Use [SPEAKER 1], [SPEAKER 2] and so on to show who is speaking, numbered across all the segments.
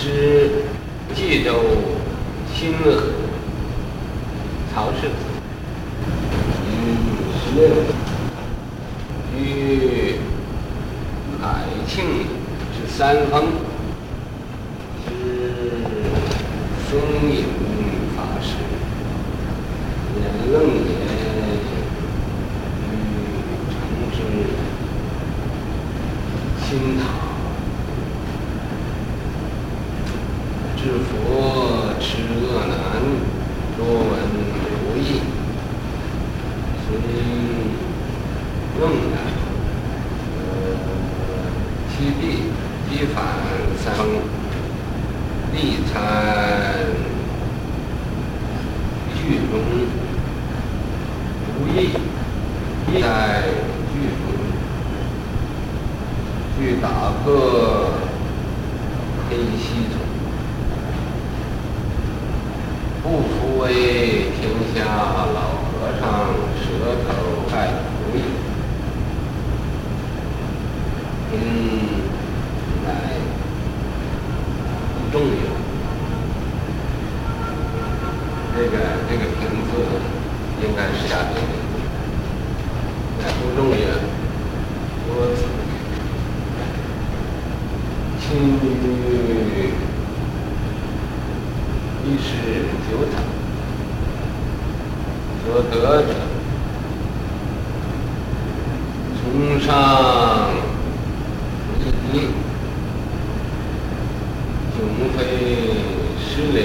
[SPEAKER 1] 是冀州清河曹氏子。嗯，十六。于海庆之三峰，是松隐法师。延楞严。心塔，知佛持恶难，多闻如意，随问难，呃，七弊机返三峰，在剧中，如意在剧中。去打破黑溪虫，不服为天下老和尚舌头盖如意。嗯，来重要。这个这个瓶子应该是下面的，来不重要，多字。亲于一十九场所得者，从上一滴，迥非石榴，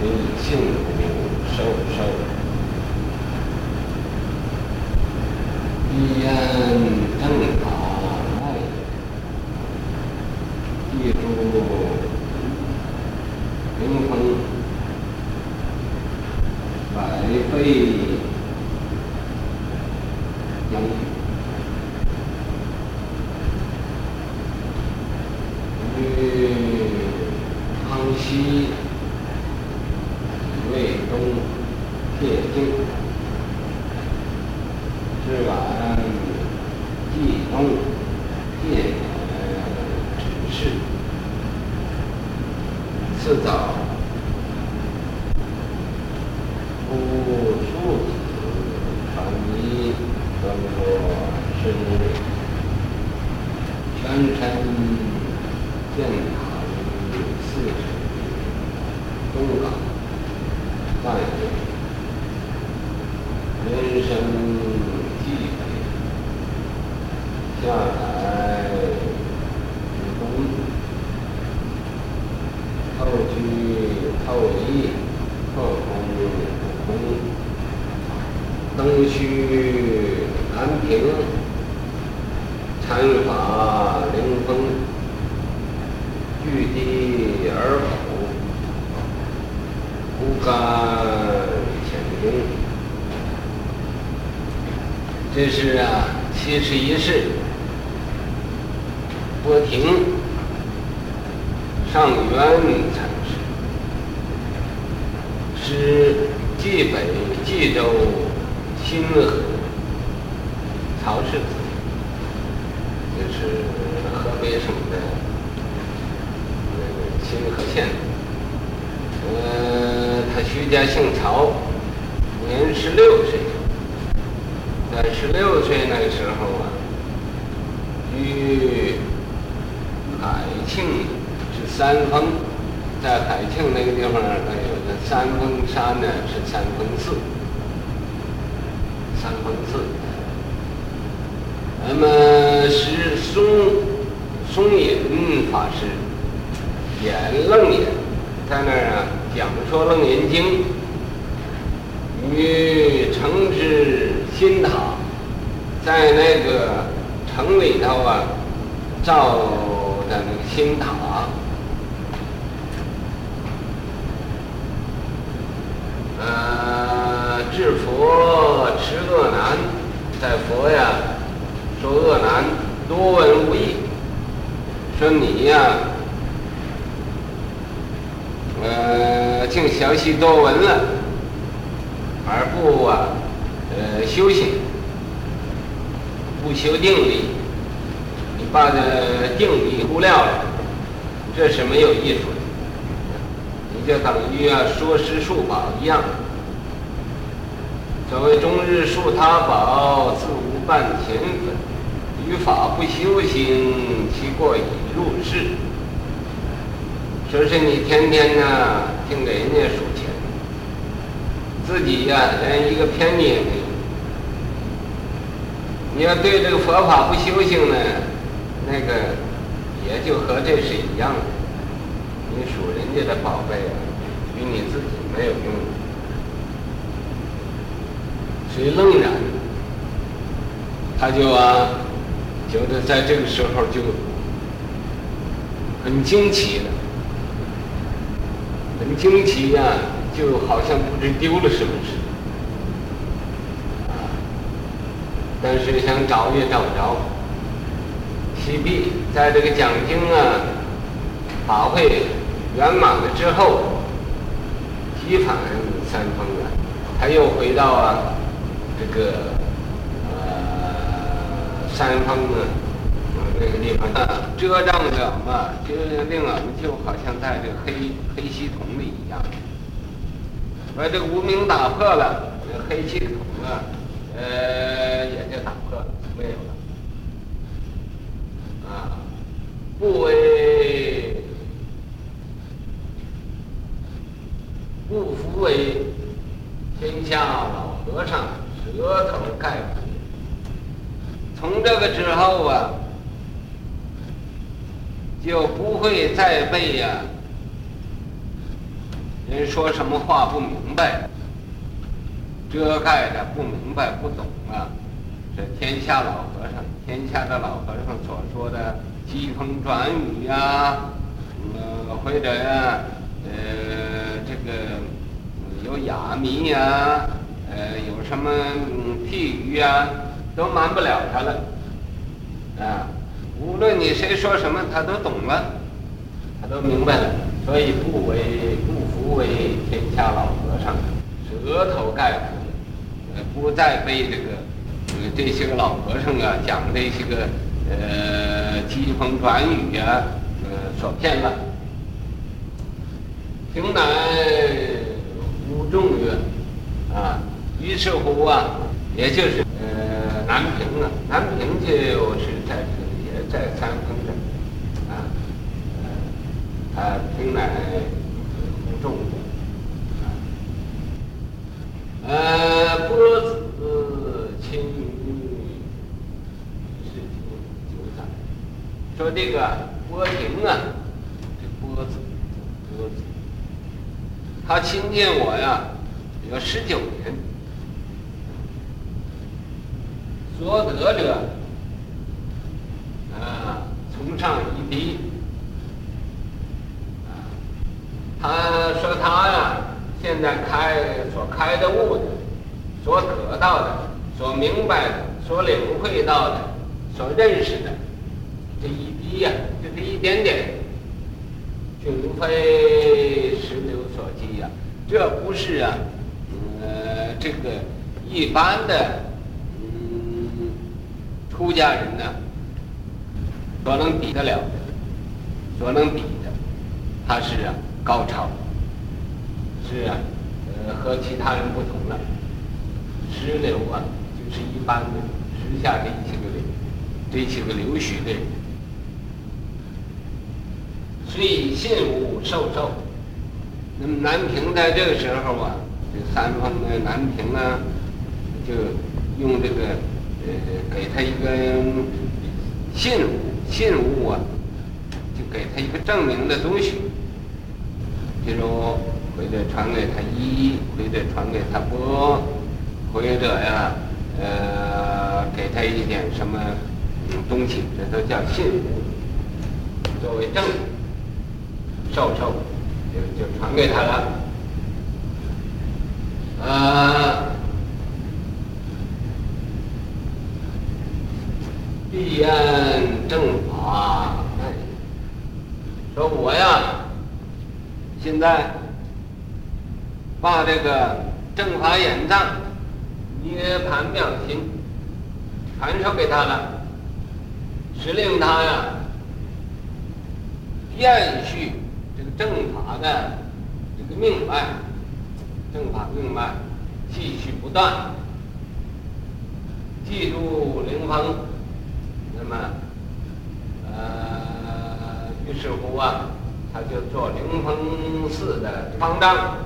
[SPEAKER 1] 非性无授受，一言正法。地主灵峰，百倍养于康熙以为东铁镜，是晚济东见。次早，不庶子传遗，登过深入，全程建塔于四尺东港，半月，人生际北，下来之东。后居后一，后空不空，登虚安平，参法灵峰，据地而口，不干浅明。这是啊，七十一世，波亭。上元禅师，是冀北冀州新河曹氏子，这是河北省的清河县。呃，他徐家姓曹，年十六岁，在十六岁那个时候啊，与海庆是。三峰，在海庆那个地方呢，它有个三峰山呢，是三峰寺。三峰寺。那么是松松隐法师演楞严，在那儿啊讲说《楞严经》，与城之新塔，在那个城里头啊造的那个新塔。呃，治佛持恶难，在佛呀说恶难，多闻无益。说你呀，呃，净详细多闻了，而不啊，呃，修行，不修定力，你把这定力忽略了，这是没有艺术的，你就等于啊说诗树宝一样。所谓终日树他宝，自无半钱粉。于法不修行，其过已入世。说是你天天呢听给人家数钱，自己呀、连一个偏米也没有。你要对这个佛法不修行呢，那个也就和这是一样的。你数人家的宝贝啊，与你自己没有用。所以愣然，他就啊，觉得在这个时候就很惊奇了，很惊奇呀、啊，就好像不知丢了什么似的。但是想找也找不着。西壁在这个讲经啊，法会圆满了之后，即返三方啊，他又回到啊这个呃三峰啊这个地方啊，遮障者嘛，就令我们就好像在这个黑黑系统里一样，把这个无名打破了，这个黑系统啊。呃，也就打破了，没有了。啊，不为不服为天下老和尚舌头盖骨。从这个之后啊，就不会再被呀、人说什么话不明白。遮盖的不明白不懂啊，这天下老和尚，天下的老和尚所说的机锋转语呀，呃或者呀，呃这个有哑谜呀，呃有什么譬喻呀，都瞒不了他了，啊，无论你谁说什么，他都懂了，他都明白了，所以不为不服为天下老和尚，舌头盖骨。不再被这个呃这些个老和尚啊讲这些个呃机锋转语啊呃所骗了。平乃呼众曰啊，于是乎啊，也就是呃南平啊，南平就是在这里也在三峰，啊平乃呼众。呃，波子亲于是九载，说这个波亭啊，这波子波子，他亲近我呀，有十九年，所得者啊，从上一滴，啊，他说他呀。现在开所开的悟的，所得到的，所明白的，所领会到的，所认识的，这一滴呀、就这一点点，并非石榴所及呀、这不是啊，呃，这个一般的，嗯，出家人呢，所能比得了的，所能比的，他是啊，高超。是啊，呃，和其他人不同了。石榴啊，就是一般的时下这些个流，这些个流许的。所以信无受受，那么南平在这个时候啊，这三方的南平啊，就用这个呃，给他一个信物，信物啊，就给他一个证明的东西，比如。或者传给他一，或者传给他波，或者呀，呃，给他一点什么东西，这都叫信物，作为证授受，就就传给他了。啊，必按正法，说我呀，现在。把这个正法眼藏、涅槃妙心传授给他了，使令他呀，延续这个正法的这个命脉，正法命脉继续不断。记住灵峰，那么，呃，于是乎啊，他就做灵峰寺的方丈，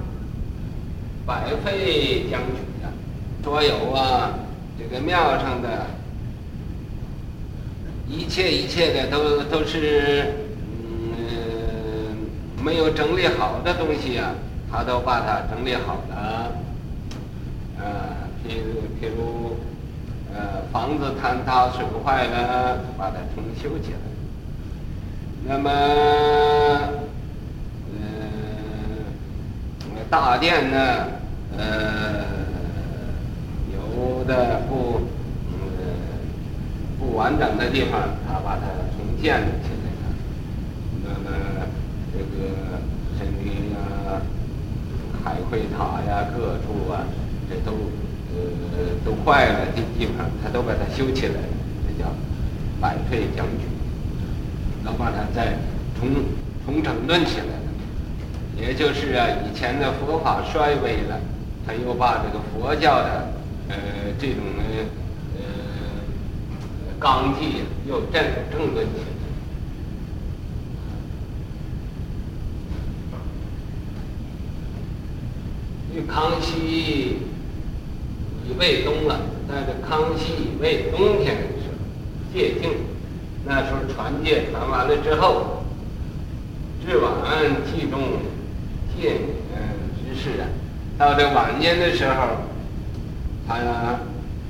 [SPEAKER 1] 百废将军的，所有啊，这个庙上的，一切一切的都都是，嗯，没有整理好的东西啊，他都把它整理好了，呃，譬如譬如。呃，房子坍塌损坏了，把它重修起来。那么，呃，大殿呢，呃，有的不，呃，不完整的地方，他把它重建了起来了。那么，这个神明啊，海会塔呀，各处啊，这都。呃，都坏了的地方，他都把它修起来了，这叫百废将军，都把它再重重整顿起来了。也就是啊，以前的佛法衰微了，他又把这个佛教的呃这种呢呃纲纪又正整顿起来。与康熙。以为冬了，在这康熙以为冬天的时候，戒净，那时候传戒传完了之后，日晚祭众戒之事啊，到这晚间的时候，他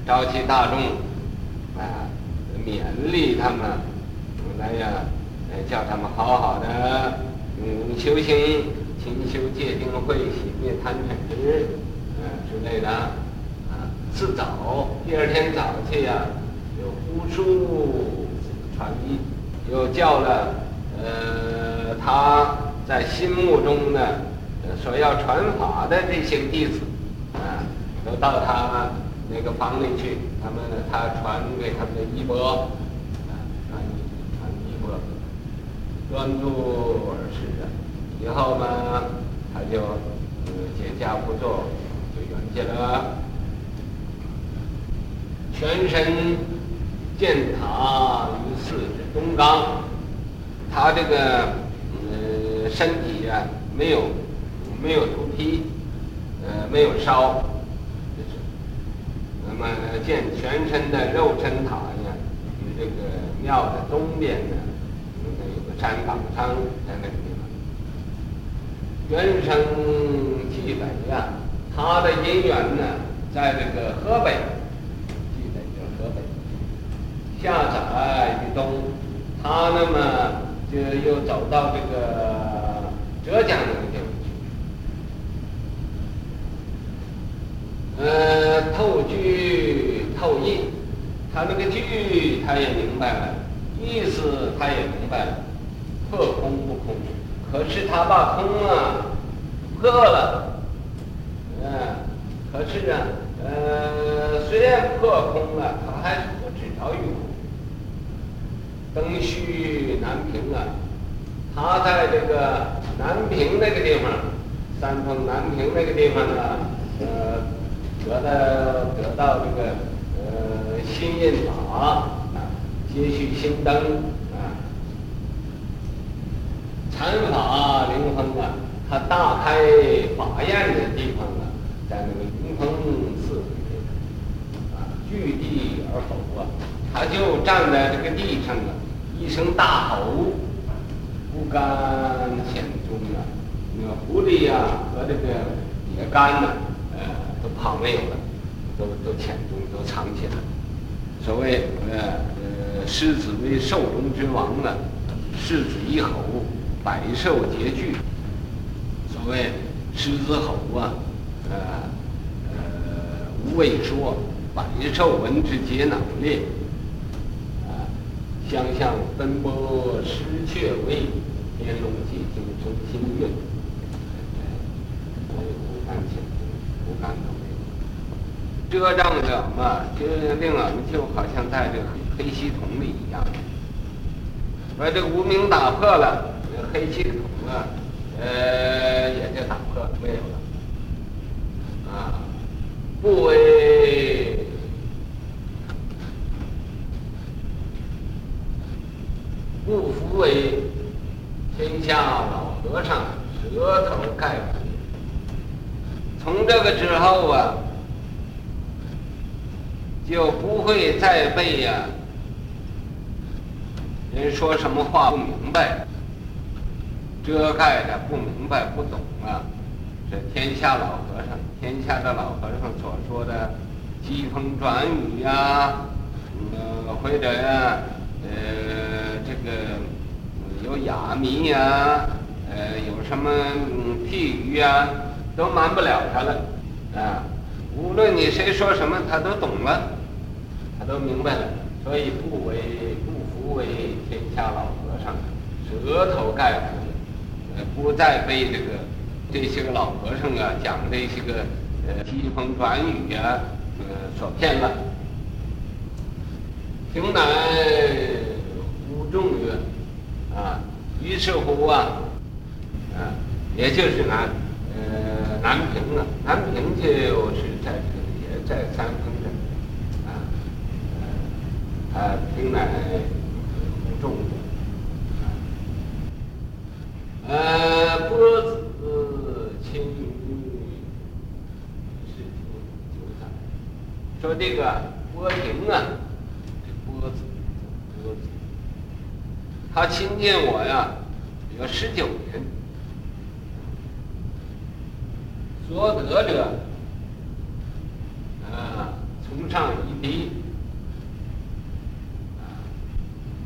[SPEAKER 1] 召集大众啊，勉励他们来呀，叫他们好好的嗯修行，勤修戒定慧，熄灭贪嗔痴，嗯之类的啊。次早，第二天早去呀、有呼书，又叫了呃他在心目中呢所要传法的这些弟子啊，都到他那个房里去，他们他传给他们的衣钵啊，传传衣钵，专注而事啊。以后呢，他就解跏趺坐，就圆寂了。全身建塔于寺之东冈，他这个呃身体啊没有没有头皮，呃没有烧，就是，那么建全身的肉身塔呀，与这个庙的东边呢，那有个山岗山在那个地方。原生济北呀，他的因缘呢，在这个河北。下载于东，他那么就又走到这个浙江那个地方去。呃，透句透义，他那个句他也明白了，意思他也明白了，破空不空，可是他把空啊破了，嗯，可是啊，呃，虽然破空了，他还是不知道于空。登虚南平啊，他在这个南平那个地方，山东南平那个地方呢，呃，得到得到这个呃新印法啊，接续新灯啊，禅法灵峰啊，他大开法宴的地方啊，在那个灵峰寺里面啊，据地而走啊，他就站在这个地上啊。一声大吼，不甘潜踪啊！那个狐狸呀、啊、和这个野干呢，呃，都跑没有了，都都潜踪，都藏起来。所谓呃呃，狮子为兽中之王呢，狮子一吼，百兽皆惧。所谓狮子吼啊，呃呃，无畏说，百兽闻之皆脑裂。将相奔波失却位，天龙寂静生心蕴。所以不敢前进，不敢走。遮障者嘛，就令俺们就好像在这个黑黑系统里一样。把这个无名打破了，黑气孔啊，呃，也就打破没有了。啊，不为不服为天下老和尚舌头盖骨。从这个之后啊，就不会再被呀、人说什么话不明白，遮盖的不明白不懂啊。这天下老和尚，天下的老和尚所说的疾风转雨呀，呃，或者呀，呃，这个有哑谜呀，呃，有什么嗯譬喻呀？都瞒不了他了，啊！无论你谁说什么，他都懂了，他都明白了。所以不为不服为天下老和尚，舌头盖骨，呃，不再被这个这些个老和尚啊讲这些个呃疾风转雨啊，呃所骗了。平乃呼众曰：“啊，于是乎啊，啊，也就是南。”呃，南平啊，南平就是在，也在三峰镇，啊，呃，他平乃呼众，呃，波子轻于是听九载，说这个波亭啊，这波子，波子，他亲近我呀，有十九年。所得者，啊，从上一滴。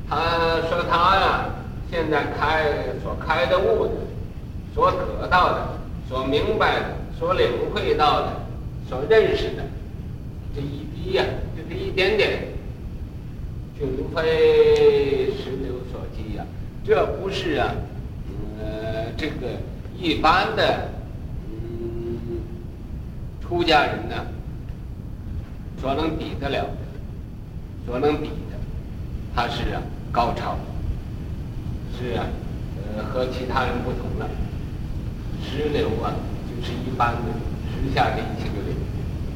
[SPEAKER 1] 他说他呀，现在开所开的悟的，所得到的，所明白的，所领会到的，所认识的，这一滴呀，就这一点点，就无非十六所及呀，这不是啊，呃，这个一般的嗯。出家人呢，所能比得了的，所能比的，他是啊高超，是啊，呃和其他人不同了。石榴啊，就是一般的石下这些个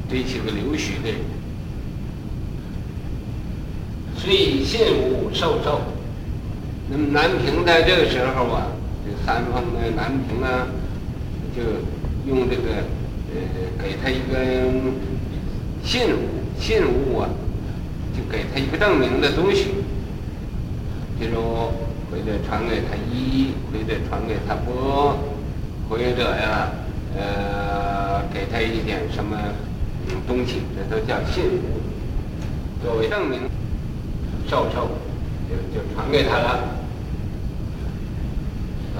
[SPEAKER 1] 这些个流须的，虽信无授受。那么南平在这个时候啊，这三峰的南平啊，就用这个。呃，给他一个信物，信物啊，就给他一个证明的东西，比如或者传给他一，或者传给他波，或者呀，呃，给他一点什么东西，这都叫信物，作为证明受受，就传给他了，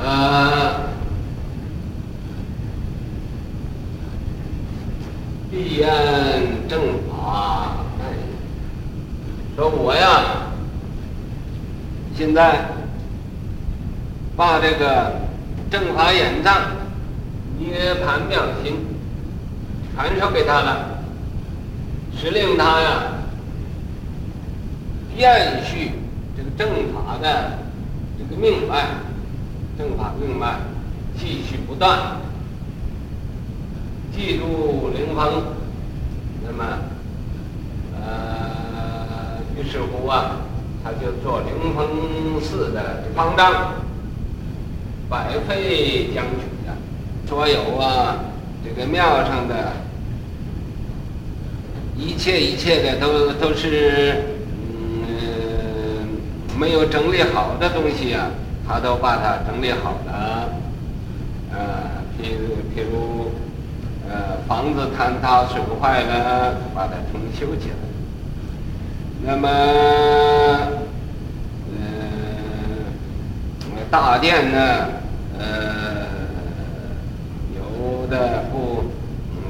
[SPEAKER 1] 呃。必按正法，哎，说我呀，现在把这个正法演藏、涅槃妙心传授给他了，使令他呀，延续这个正法的这个命脉，正法命脉继续不断。记住灵峰，那么，呃，于是乎啊，他就做灵峰寺的方丈，百废将军的，所有啊，这个庙上的，一切一切的都都是，没有整理好的东西啊，他都把它整理好了，呃，譬如譬如。呃，房子坍塌损坏了，把它重修起来。那么，呃，大殿呢，呃，有的不，呃，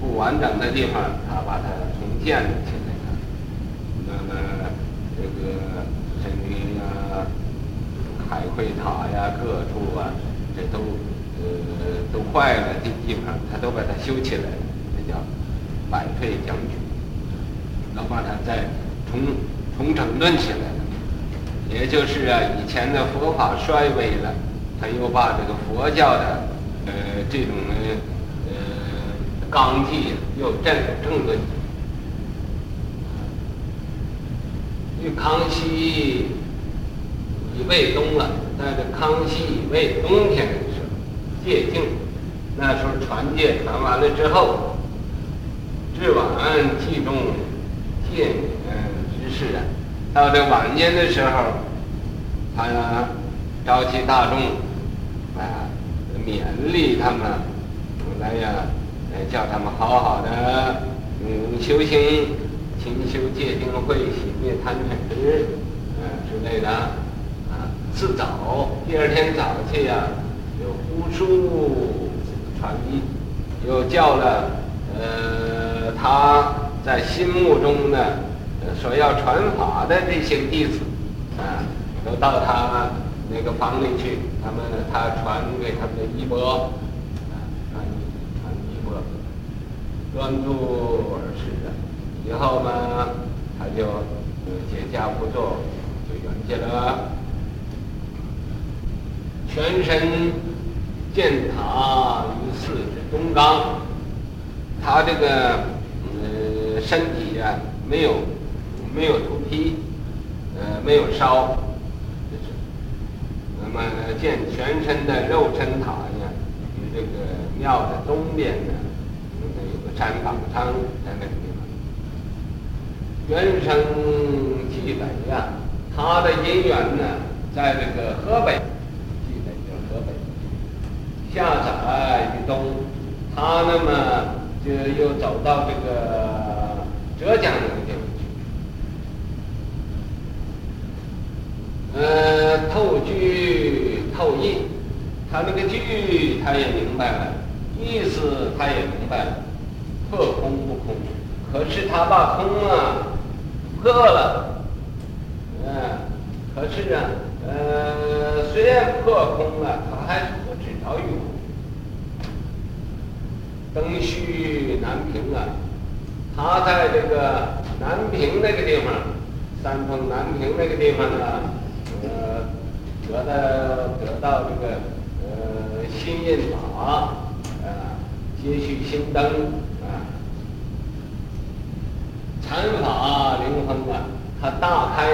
[SPEAKER 1] 不完整的地方，他把它重建起来了。那么，这个神明啊，海会塔呀，各处啊，这都。呃，都坏了的地方，他都把它修起来了，这叫百废将军，都把它再重重整顿起来了。也就是啊，以前的佛法衰微了，他又把这个佛教的呃这种呃纲纪又正正了。因为康熙已未冬了，在这康熙已未冬天的时候，借镜，那时候传戒传完了之后，至晚继重戒免之事啊。到这晚年的时候，他召集大众啊，勉励他们来呀，叫他们好好的嗯修行，勤修戒定慧，熄灭贪嗔痴，呃之类的啊。自早第二天早去呀，有呼出传译，又叫了呃他在心目中呢。所要传法的这些弟子，啊，都到他那个房里去。他们他传给他们的衣钵，啊，传传衣钵，专注而事的。以后呢，他就解跏趺坐，就圆寂了。全身建塔于寺之东冈，他这个呃身体呀、没有。没有土坯，呃，没有烧，那么建全身的肉身塔呢，与这个庙的东边呢，有个栴坊仓在那个地方。原生记载呀，他的因缘呢，在这个，河北，下载于东，他那么就又走到这个浙江那个地方。透句透意，他那个句他也明白了，意思他也明白了，破空不空，可是他把空啊破了，嗯、可是啊，呃，虽然破空了，他还是不知道有。登虚南平啊，他在这个南平那个地方，山东南平那个地方呢。呃，得到得到这个呃新印法啊，接续新灯啊，禅法灵峰啊，他大开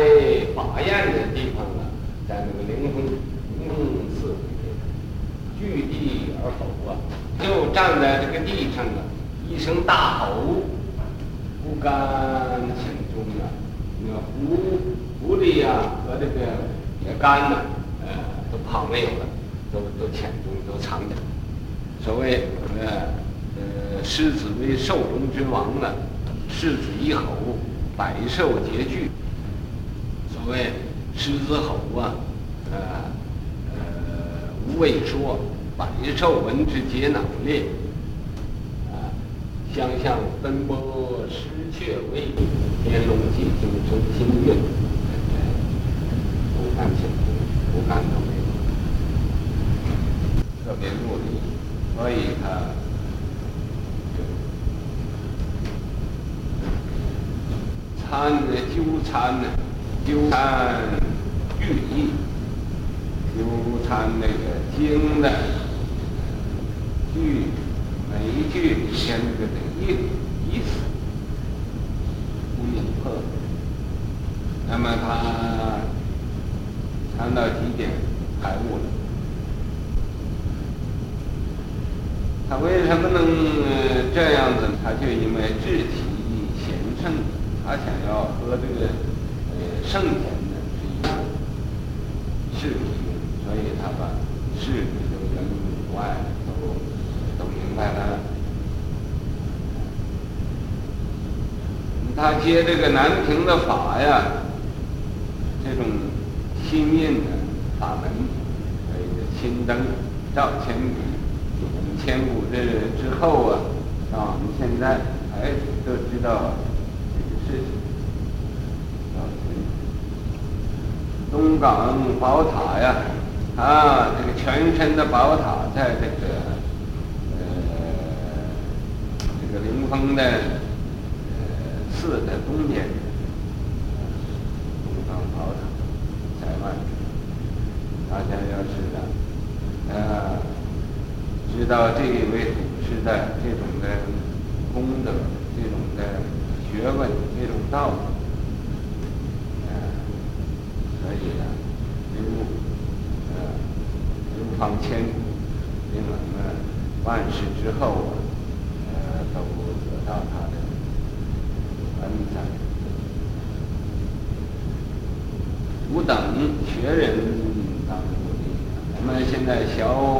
[SPEAKER 1] 法宴的地方啊，在那个灵峰，聚地而吼啊，就站在这个地上啊，一声大吼，不甘情终啊，那狐狐狸呀和这个。肝呢，呃，都跑没有了，都都潜中都藏着。所谓呃呃，狮子为兽中之王呢，狮子一吼，百兽皆惧。所谓狮子吼啊，呃未，说，百兽闻之皆脑裂。啊，相向奔波失却威，天龙寂听生心悦。感情不干都没有，特别努力，所以他参的纠参呢，纠参寓意，纠参那个经的句，每一句里边那个的意意思，不隐破，那么他。谈到几点开悟了？他为什么能这样子？他就因为志体贤圣，他想要和这个呃圣贤的是一样的事体，所以他把事体都人外都都明白了。他接这个南平的法呀，这种。心印的法门，所以心灯照千古。千古这之后啊，到我们现在哎都知道这个事情。东港宝塔呀，啊，这个全身的宝塔在这个呃这个灵峰的寺的东边，东方宝塔在外。大家要知道，呃，知道这一位祖师的这种的功德、这种的学问、这种道理，呃，可以啊，流呃流芳千古，令我们万世之后啊。学人当努力，我们现在小